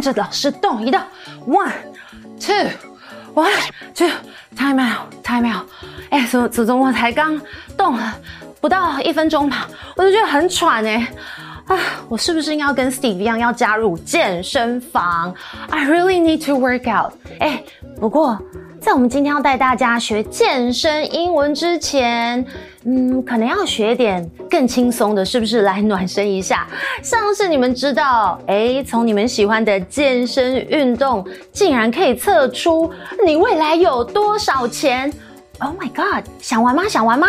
跟着老师动一动。One, two, one, two, time out, time out。哎，怎么怎么我才刚动了不到一分钟吧，我就觉得很喘哎。啊，我是不是应该跟 Steve 一样要加入健身房？I really need to work out。哎，不过。在我们今天要带大家学健身英文之前，嗯，可能要学点更轻松的，是不是？来暖身一下。像是你们知道，诶，从你们喜欢的健身运动，竟然可以测出你未来有多少钱？Oh my god！想玩吗？想玩吗？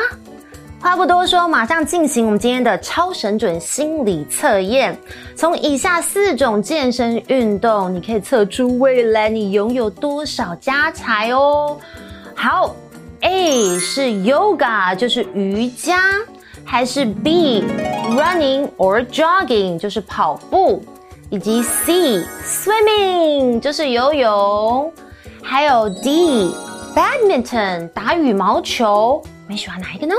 话不多说，马上进行我们今天的超神准心理测验。从以下四种健身运动，你可以测出未来你拥有多少家财哦。好 ，A 是 Yoga，就是瑜伽，还是 B Running or Jogging，就是跑步，以及 C Swimming，就是游泳，还有 D Badminton，打羽毛球。你喜欢哪一个呢？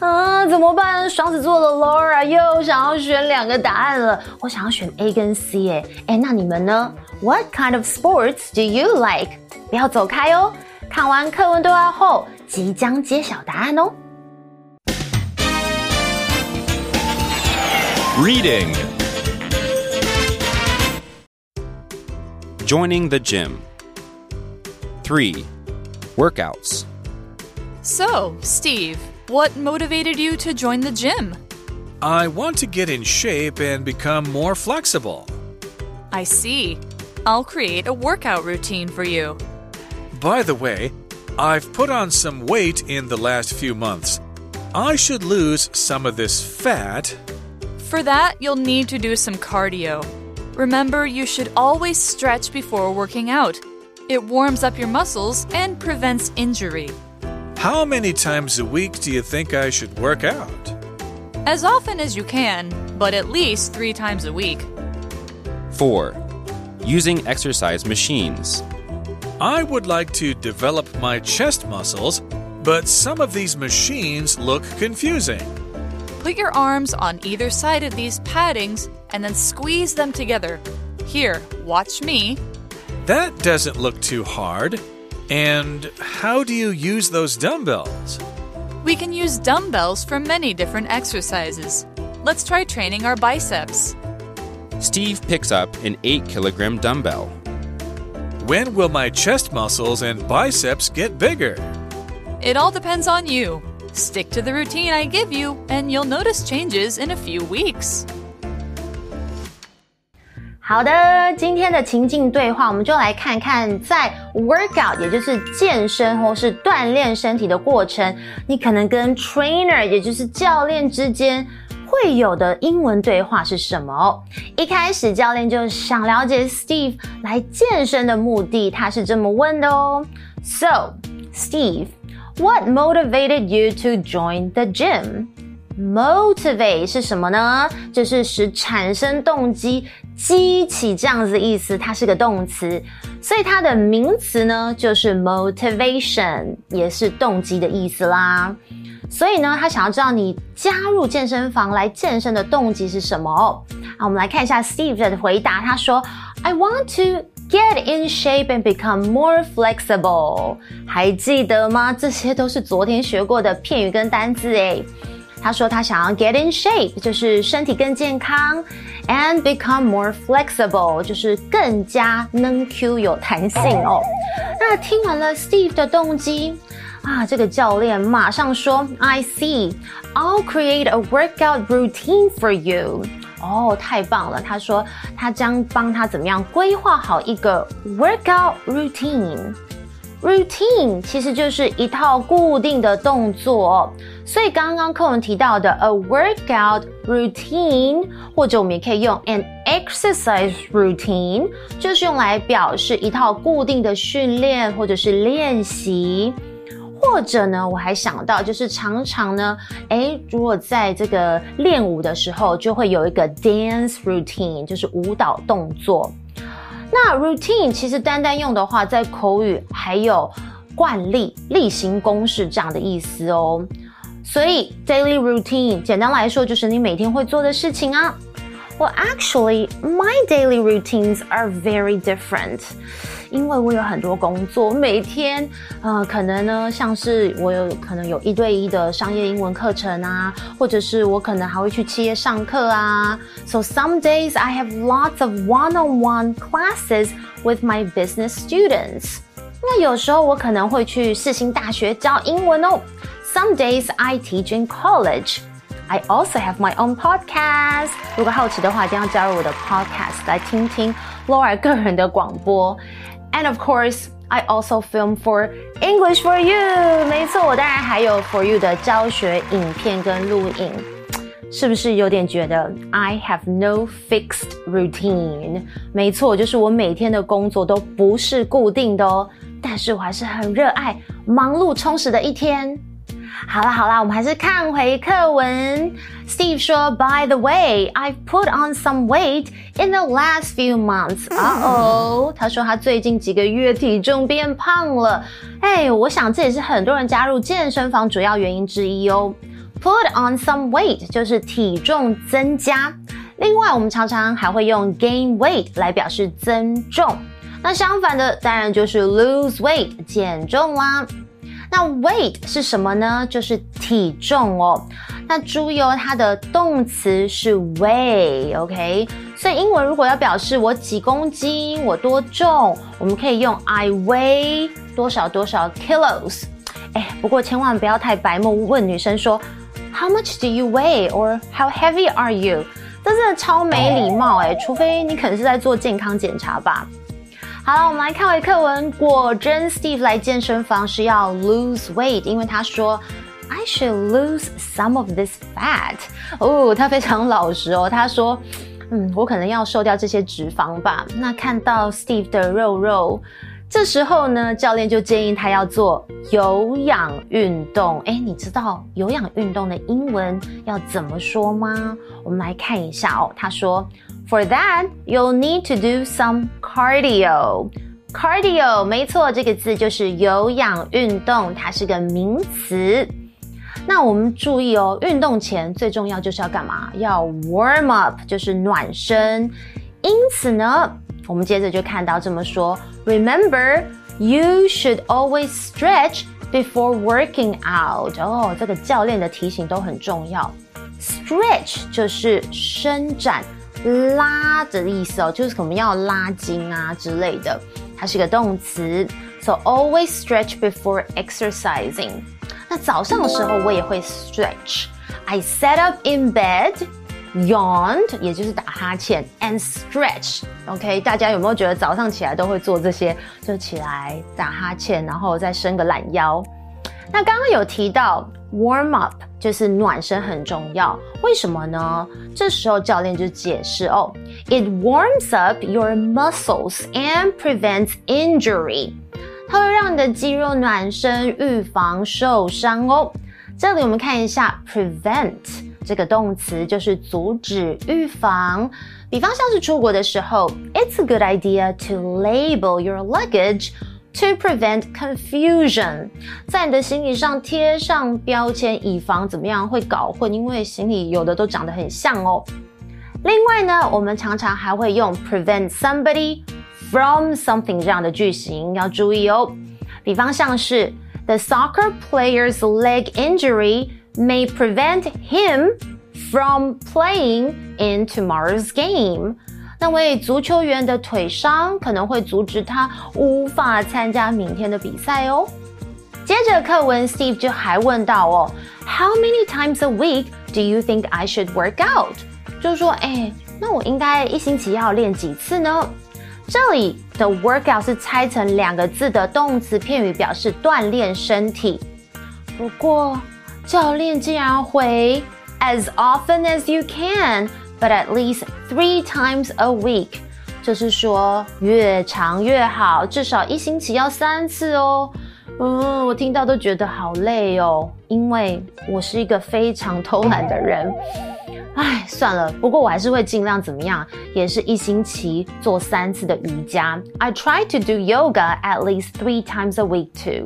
啊，怎么办？双子座的 Laura 又想要选两个答案了。我想要选 A 跟 C，哎，哎，那你们呢？What kind of sports do you like？不要走开哦。 看完课文对话后，即将揭晓答案哦。Reading Joining the gym. 3. Workouts. So, Steve. What motivated you to join the gym? I want to get in shape and become more flexible. I see. I'll create a workout routine for you. By the way, I've put on some weight in the last few months. I should lose some of this fat. For that, you'll need to do some cardio. Remember, you should always stretch before working out. It warms up your muscles and prevents injury. How many times a week do you think I should work out? As often as you can, but at least three times a week. 4. Using exercise machines. I would like to develop my chest muscles, but some of these machines look confusing. Put your arms on either side of these paddings and then squeeze them together. Here, watch me. That doesn't look too hard. And how do you use those dumbbells? We can use dumbbells for many different exercises. Let's try training our biceps. Steve picks up an 8 kilogram dumbbell. When will my chest muscles and biceps get bigger? It all depends on you. Stick to the routine I give you, and you'll notice changes in a few weeks. 好的，今天的情境对话，我们就来看看，在 workout，也就是健身或是锻炼身体的过程，你可能跟 trainer，也就是教练之间 会有的英文对话是什么。一开始，教练就想了解 Steve 来健身的目的，他是这么问的哦。So, Steve, what motivated you to join the gym? Motivate 是什么呢？就是使产生动机、激起这样子的意思，它是个动词，所以它的名词呢就是 motivation，也是动机的意思啦。所以呢，他想要知道你加入健身房来健身的动机是什么哦。好，我们来看一下 Steve 的回答，他说：“I want to get in shape and become more flexible。”还记得吗？这些都是昨天学过的片语跟单字诶。他说他想要 get in shape，就是身体更健康，and become more flexible，就是更加能 Q 有弹性哦。那听完了 Steve 的动机啊，这个教练马上说，I see，I'll create a workout routine for you。哦，太棒了！他说他将帮他怎么样规划好一个 workout routine。Routine 其实就是一套固定的动作，所以刚刚课文提到的 a workout routine，或者我们也可以用 an exercise routine，就是用来表示一套固定的训练或者是练习，或者呢，我还想到就是常常呢，诶，如果在这个练舞的时候，就会有一个 dance routine，就是舞蹈动作。那 routine 其实单单用的话，在口语还有惯例、例行公事这样的意思哦。所以 daily routine 简单来说就是你每天会做的事情啊。Well, actually, my daily routines are very different. 因为我有很多工作，每天，呃，可能呢，像是我有可能有一对一的商业英文课程啊，或者是我可能还会去企业上课啊。So some days I have lots of one-on-one classes with my business students. 那有时候我可能会去世新大学教英文哦。Some days I teach in college. I also have my own podcast. 如果好奇的话，一定要加入我的 podcast 来听听 Laura 个人的广播。And of course, I also film for English for You. 没错，我当然还有 For You 的教学影片跟录影。是不是有点觉得 I have no fixed routine？没错，就是我每天的工作都不是固定的哦，但是我还是很热爱忙碌充实的一天。好啦好啦，我们还是看回课文。Steve 说，By the way, I've put on some weight in the last few months. Uh oh，他说他最近几个月体重变胖了。哎，我想这也是很多人加入健身房主要原因之一哦。Put on some weight 就是体重增加。另外，我们常常还会用 gain weight 来表示增重。那相反的，当然就是 lose weight 减重啦。那 weight 是什么呢？就是体重哦。那注意哦，它的动词是 weigh，OK？所以英文如果要表示我几公斤，我多重，我们可以用 I weigh 多少多少 kilos。哎，不过千万不要太白目，问女生说 How much do you weigh? or How heavy are you? 这真的超没礼貌哎，除非你可能是在做健康检查吧。好了，我们来看回课文。果真，Steve 来健身房是要 lose weight，因为他说 I should lose some of this fat。哦，他非常老实哦，他说，嗯，我可能要瘦掉这些脂肪吧。那看到 Steve 的肉肉，这时候呢，教练就建议他要做有氧运动。诶，你知道有氧运动的英文要怎么说吗？我们来看一下哦，他说。For that, you'll need to do some cardio. Cardio，没错，这个字就是有氧运动，它是个名词。那我们注意哦，运动前最重要就是要干嘛？要 warm up，就是暖身。因此呢，我们接着就看到这么说：Remember, you should always stretch before working out. 哦，这个教练的提醒都很重要。Stretch 就是伸展。拉的意思哦，就是我们要拉筋啊之类的，它是一个动词。So always stretch before exercising。那早上的时候我也会 stretch。I sat up in bed, yawned，也就是打哈欠，and stretch。OK，大家有没有觉得早上起来都会做这些？就起来打哈欠，然后再伸个懒腰。那刚刚有提到 warm up。就是暖身很重要，为什么呢？这时候教练就解释哦，It warms up your muscles and prevents injury。它会让你的肌肉暖身，预防受伤哦。这里我们看一下 prevent 这个动词，就是阻止、预防。比方像是出国的时候，It's a good idea to label your luggage。To prevent confusion，在你的行李上贴上标签，以防怎么样会搞混，因为行李有的都长得很像哦。另外呢，我们常常还会用 prevent somebody from something 这样的句型，要注意哦。比方像是 The soccer player's leg injury may prevent him from playing in tomorrow's game. 那位足球员的腿伤可能会阻止他无法参加明天的比赛哦。接着课文，Steve 就还问到哦，How many times a week do you think I should work out？就是说，哎，那我应该一星期要练几次呢？这里的 workout 是拆成两个字的动词片语，表示锻炼身体。不过教练竟然回 As often as you can。But at least three times a week，就是说越长越好，至少一星期要三次哦。嗯，我听到都觉得好累哦，因为我是一个非常偷懒的人。唉，算了，不过我还是会尽量怎么样，也是一星期做三次的瑜伽。I try to do yoga at least three times a week too。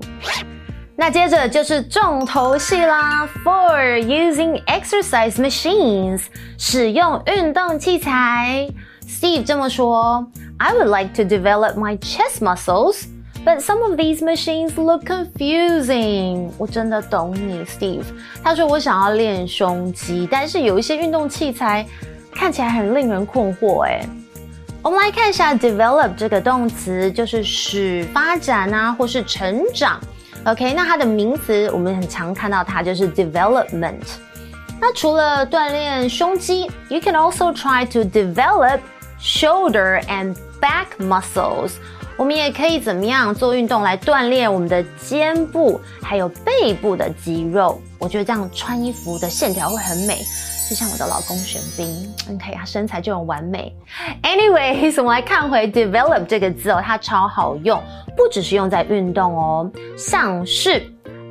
那接着就是重头戏啦，For using exercise machines，使用运动器材。Steve 这么说：“I would like to develop my chest muscles, but some of these machines look confusing。”我真的懂你，Steve。他说：“我想要练胸肌，但是有一些运动器材看起来很令人困惑。”诶我们来看一下 “develop” 这个动词，就是使发展啊，或是成长。OK，那它的名词我们很常看到它就是 development。那除了锻炼胸肌，you can also try to develop shoulder and back muscles。我们也可以怎么样做运动来锻炼我们的肩部还有背部的肌肉？我觉得这样穿衣服的线条会很美。就像我的老公玄彬，OK，他身材就很完美。Anyways，我们来看回 develop 这个字哦，它超好用，不只是用在运动哦，像是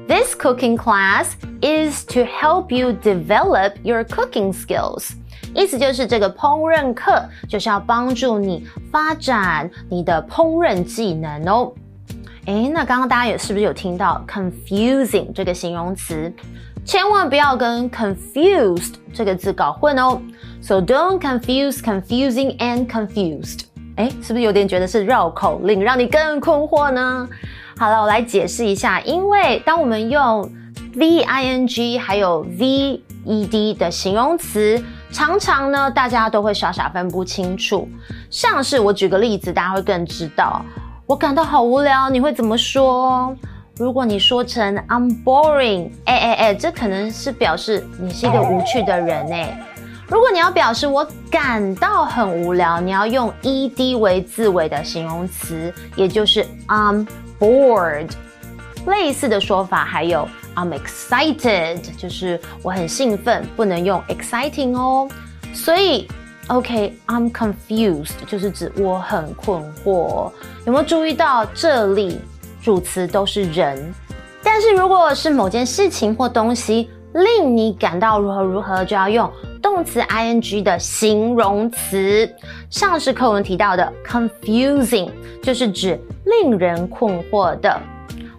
This cooking class is to help you develop your cooking skills，意思就是这个烹饪课就是要帮助你发展你的烹饪技能哦。诶，那刚刚大家也是不是有听到 confusing 这个形容词？千万不要跟 confused 这个字搞混哦。So don't confuse confusing and confused。诶，是不是有点觉得是绕口令，让你更困惑呢？好了，我来解释一下。因为当我们用 V-I-N-G 还有 V-E-D 的形容词，常常呢大家都会傻傻分不清楚。像是我举个例子，大家会更知道。我感到好无聊，你会怎么说？如果你说成 I'm boring，哎哎哎，这可能是表示你是一个无趣的人哎。如果你要表示我感到很无聊，你要用 ed 为字尾的形容词，也就是 I'm bored。类似的说法还有 I'm excited，就是我很兴奋，不能用 exciting 哦。所以 OK，I'm confused，就是指我很困惑。有没有注意到这里？主词都是人，但是如果是某件事情或东西令你感到如何如何，就要用动词 ing 的形容词，上是课文提到的 confusing，就是指令人困惑的。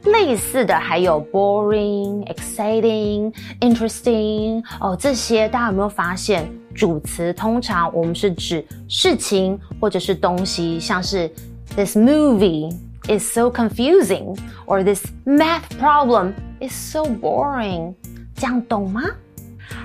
类似的还有 boring、exciting、interesting，哦，这些大家有没有发现？主词通常我们是指事情或者是东西，像是 this movie。is so confusing, or this math problem is so boring. 这样懂吗？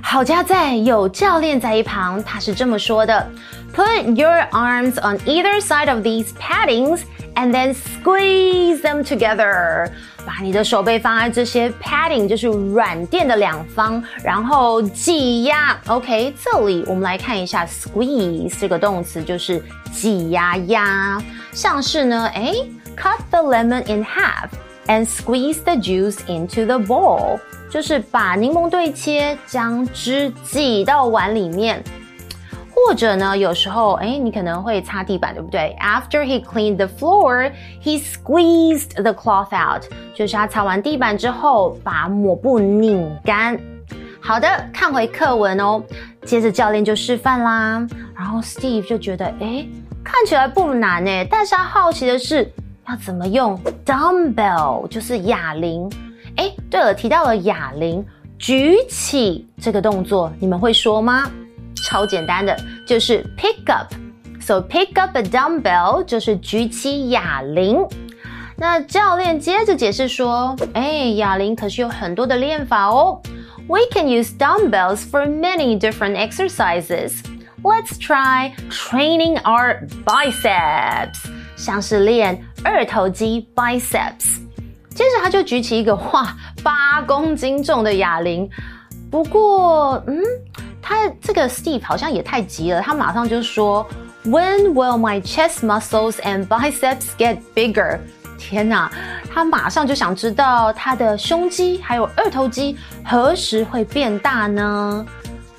好家在有教练在一旁，他是这么说的：Put your arms on either side of these paddings and then squeeze them together. 把你的手背放在这些 padding，就是软垫的两方，然后挤压。OK，这里我们来看一下 squeeze 这个动词，就是挤压压，像是呢，哎。Cut the lemon in half and squeeze the juice into the bowl，就是把柠檬对切，将汁挤到碗里面。或者呢，有时候，诶，你可能会擦地板，对不对？After he cleaned the floor, he squeezed the cloth out，就是他擦完地板之后，把抹布拧干。好的，看回课文哦。接着教练就示范啦，然后 Steve 就觉得，诶，看起来不难诶，但是他好奇的是。要怎么用 dumbbell 就是哑铃？诶，对了，提到了哑铃，举起这个动作，你们会说吗？超简单的，就是 pick up。So pick up a dumbbell 就是举起哑铃。那教练接着解释说，诶，哑铃可是有很多的练法哦。We can use dumbbells for many different exercises. Let's try training our biceps. 像是练二头肌 biceps，接着他就举起一个哇八公斤重的哑铃，不过嗯，他这个 Steve 好像也太急了，他马上就说 When will my chest muscles and biceps get bigger？天哪，他马上就想知道他的胸肌还有二头肌何时会变大呢？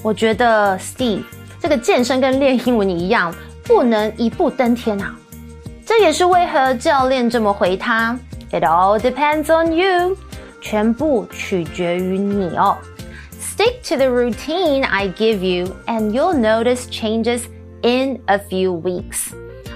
我觉得 Steve 这个健身跟练英文一样，不能一步登天啊。这也是为何教练这么回他：“It all depends on you，全部取决于你哦。Stick to the routine I give you, and you'll notice changes in a few weeks。”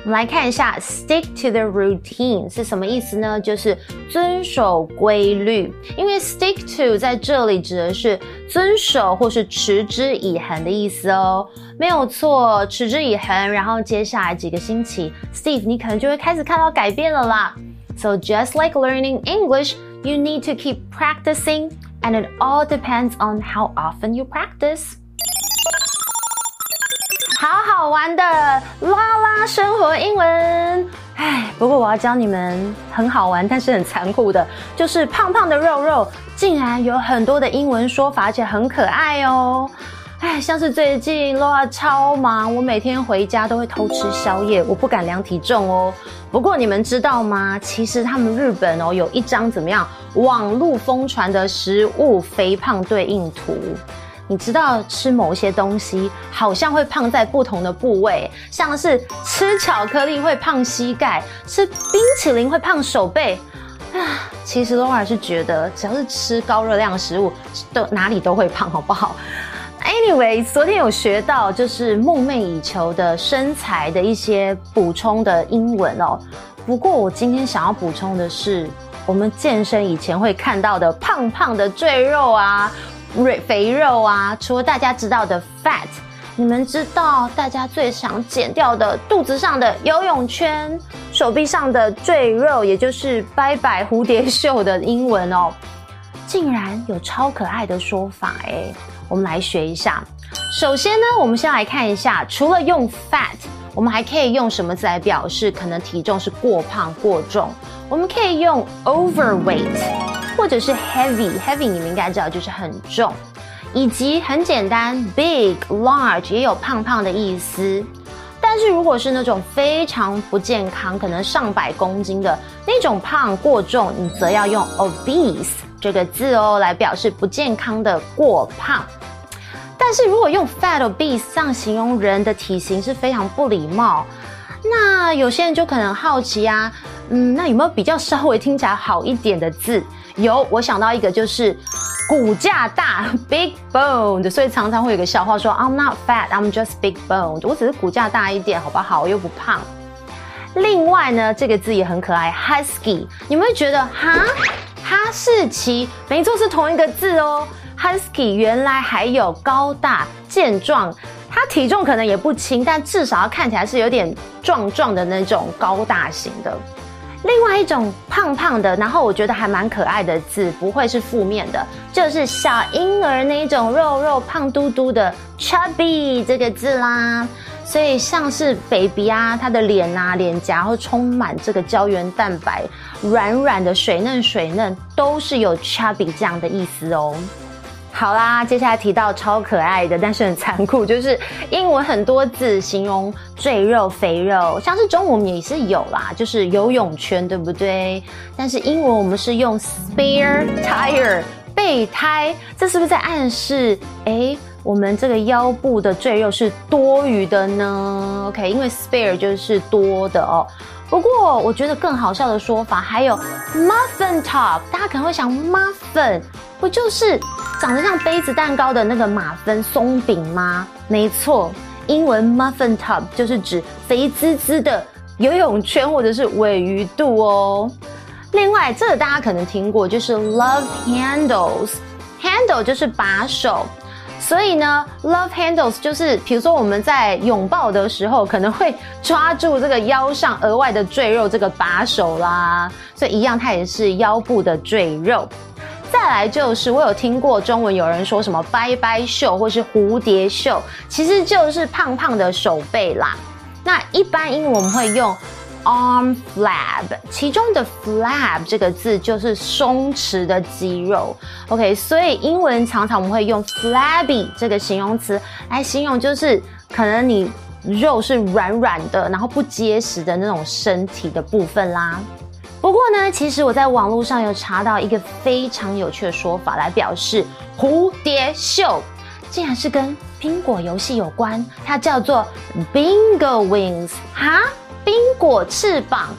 我们来看一下，stick to the routine 是什么意思呢？就是遵守规律。因为 stick to 在这里指的是遵守或是持之以恒的意思哦，没有错，持之以恒。然后接下来几个星期，Steve 你可能就会开始看到改变了啦。So just like learning English, you need to keep practicing, and it all depends on how often you practice. 好好玩的啦啦生活英文，哎，不过我要教你们很好玩，但是很残酷的，就是胖胖的肉肉竟然有很多的英文说法，而且很可爱哦。哎，像是最近 l 超忙，我每天回家都会偷吃宵夜，我不敢量体重哦。不过你们知道吗？其实他们日本哦有一张怎么样网络疯传的食物肥胖对应图。你知道吃某些东西好像会胖在不同的部位，像是吃巧克力会胖膝盖，吃冰淇淋会胖手背。啊，其实我还是觉得只要是吃高热量食物，都哪里都会胖，好不好？Anyway，昨天有学到就是梦寐以求的身材的一些补充的英文哦。不过我今天想要补充的是，我们健身以前会看到的胖胖的赘肉啊。肥肉啊，除了大家知道的 fat，你们知道大家最想减掉的肚子上的游泳圈，手臂上的赘肉，也就是拜拜蝴蝶袖的英文哦，竟然有超可爱的说法诶，我们来学一下。首先呢，我们先来看一下，除了用 fat，我们还可以用什么字来表示可能体重是过胖过重？我们可以用 overweight。或者是 heavy，heavy 你们应该知道就是很重，以及很简单 big、large 也有胖胖的意思。但是如果是那种非常不健康，可能上百公斤的那种胖过重，你则要用 obese 这个字哦，来表示不健康的过胖。但是如果用 fat obese 这样形容人的体型是非常不礼貌。那有些人就可能好奇啊，嗯，那有没有比较稍微听起来好一点的字？有，我想到一个就是骨架大，big boned，所以常常会有个笑话说，I'm not fat, I'm just big boned，我只是骨架大一点，好不好？我又不胖。另外呢，这个字也很可爱，husky，你们会觉得哈，哈士奇，没错，是同一个字哦。husky 原来还有高大健壮，它体重可能也不轻，但至少要看起来是有点壮壮的那种高大型的。另外一种胖胖的，然后我觉得还蛮可爱的字，不会是负面的，就是小婴儿那一种肉肉胖嘟嘟的 chubby 这个字啦。所以像是 baby 啊，他的脸啊，脸颊会充满这个胶原蛋白，软软的水嫩水嫩，都是有 chubby 这样的意思哦。好啦，接下来提到超可爱的，但是很残酷，就是英文很多字形容赘肉、肥肉，像是中文也是有啦，就是游泳圈，对不对？但是英文我们是用 spare tire 备胎，这是不是在暗示，诶，我们这个腰部的赘肉是多余的呢？OK，因为 spare 就是多的哦。不过我觉得更好笑的说法还有 muffin top，大家可能会想 muffin。不就是长得像杯子蛋糕的那个马芬松饼吗？没错，英文 muffin top 就是指肥滋滋的游泳圈或者是尾鱼肚哦。另外，这个大家可能听过，就是 love handles，handle 就是把手，所以呢，love handles 就是比如说我们在拥抱的时候，可能会抓住这个腰上额外的赘肉这个把手啦，所以一样，它也是腰部的赘肉。再来就是，我有听过中文有人说什么“拜拜袖”或是“蝴蝶袖”，其实就是胖胖的手背啦。那一般英文我们会用 “arm flab”，其中的 “flab” 这个字就是松弛的肌肉。OK，所以英文常常我们会用 “flabby” 这个形容词来形容，就是可能你肉是软软的，然后不结实的那种身体的部分啦。不过呢，其实我在网络上有查到一个非常有趣的说法来表示蝴蝶袖，竟然是跟冰果游戏有关，它叫做 Bingo Wings 哈，冰果翅膀。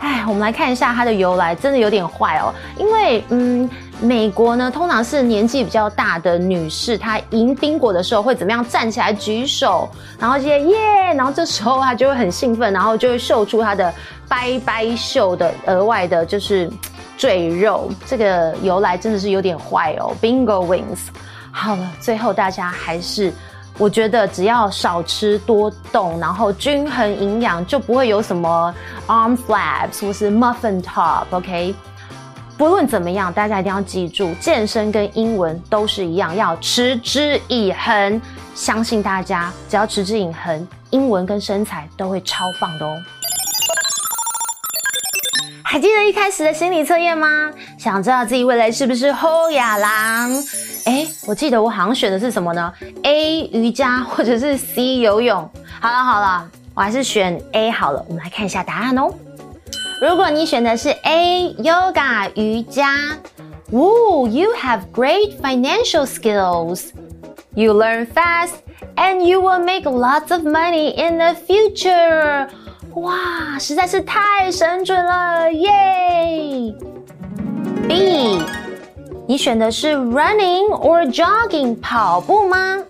哎，我们来看一下它的由来，真的有点坏哦。因为嗯，美国呢，通常是年纪比较大的女士，她迎宾果的时候会怎么样？站起来举手，然后接耶，然后这时候她就会很兴奋，然后就会秀出她的掰掰袖的额外的，就是赘肉。这个由来真的是有点坏哦，Bingo wings。好了，最后大家还是。我觉得只要少吃多动，然后均衡营养，就不会有什么 arm flaps 或是 muffin top，OK？不论怎么样，大家一定要记住，健身跟英文都是一样，要持之以恒。相信大家只要持之以恒，英文跟身材都会超棒的哦。还记得一开始的心理测验吗？想知道自己未来是不是后亚郎？哎，我记得我好像选的是什么呢？A 瑜伽或者是 C 游泳。好了好了，我还是选 A 好了。我们来看一下答案哦。如果你选的是 A Yoga 瑜伽，Woo, you have great financial skills. You learn fast and you will make lots of money in the future. 哇，实在是太神准了，耶！B。你选的是 running or jogging 跑步吗？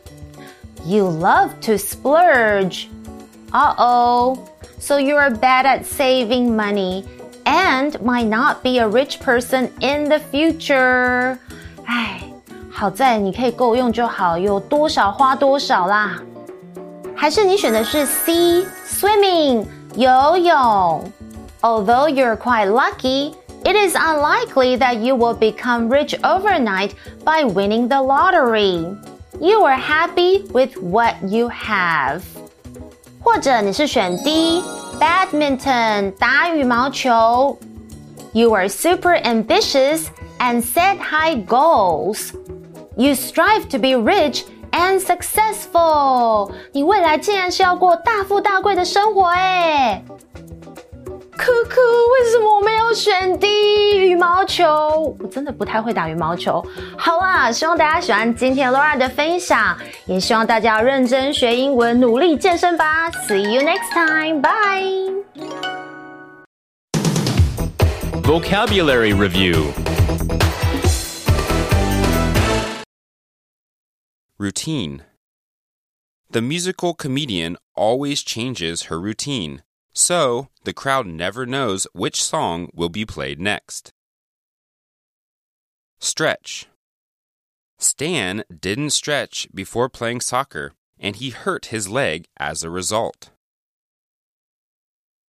You love to splurge. Uh-oh. So you are bad at saving money and might not be a rich person in the future. 唉，好在你可以够用就好，有多少花多少啦。还是你选的是 C swimming 游泳？Although you're quite lucky. It is unlikely that you will become rich overnight by winning the lottery. You are happy with what you have. 或者你是选 D badminton 打羽毛球。You are super ambitious and set high goals. You strive to be rich and successful. 你未来竟然是要过大富大贵的生活诶可可，为什么我没有选 D 羽毛球？我真的不太会打羽毛球。好啦，希望大家喜欢今天 Laura 的分享，也希望大家要认真学英文，努力健身吧。See you next time. Bye. Vocabulary Review Routine The musical comedian always changes her routine. So, the crowd never knows which song will be played next. Stretch. Stan didn't stretch before playing soccer, and he hurt his leg as a result.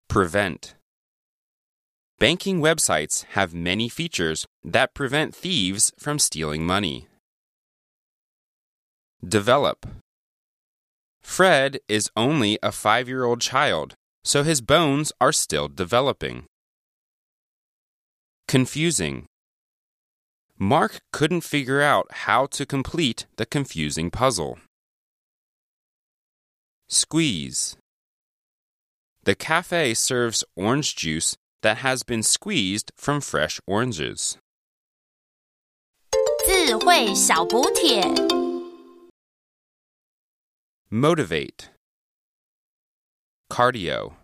Prevent. Banking websites have many features that prevent thieves from stealing money. Develop. Fred is only a five year old child so his bones are still developing. Confusing. Mark couldn't figure out how to complete the confusing puzzle. Squeeze. The cafe serves orange juice that has been squeezed from fresh oranges. 智慧小补帖 Motivate. Cardio.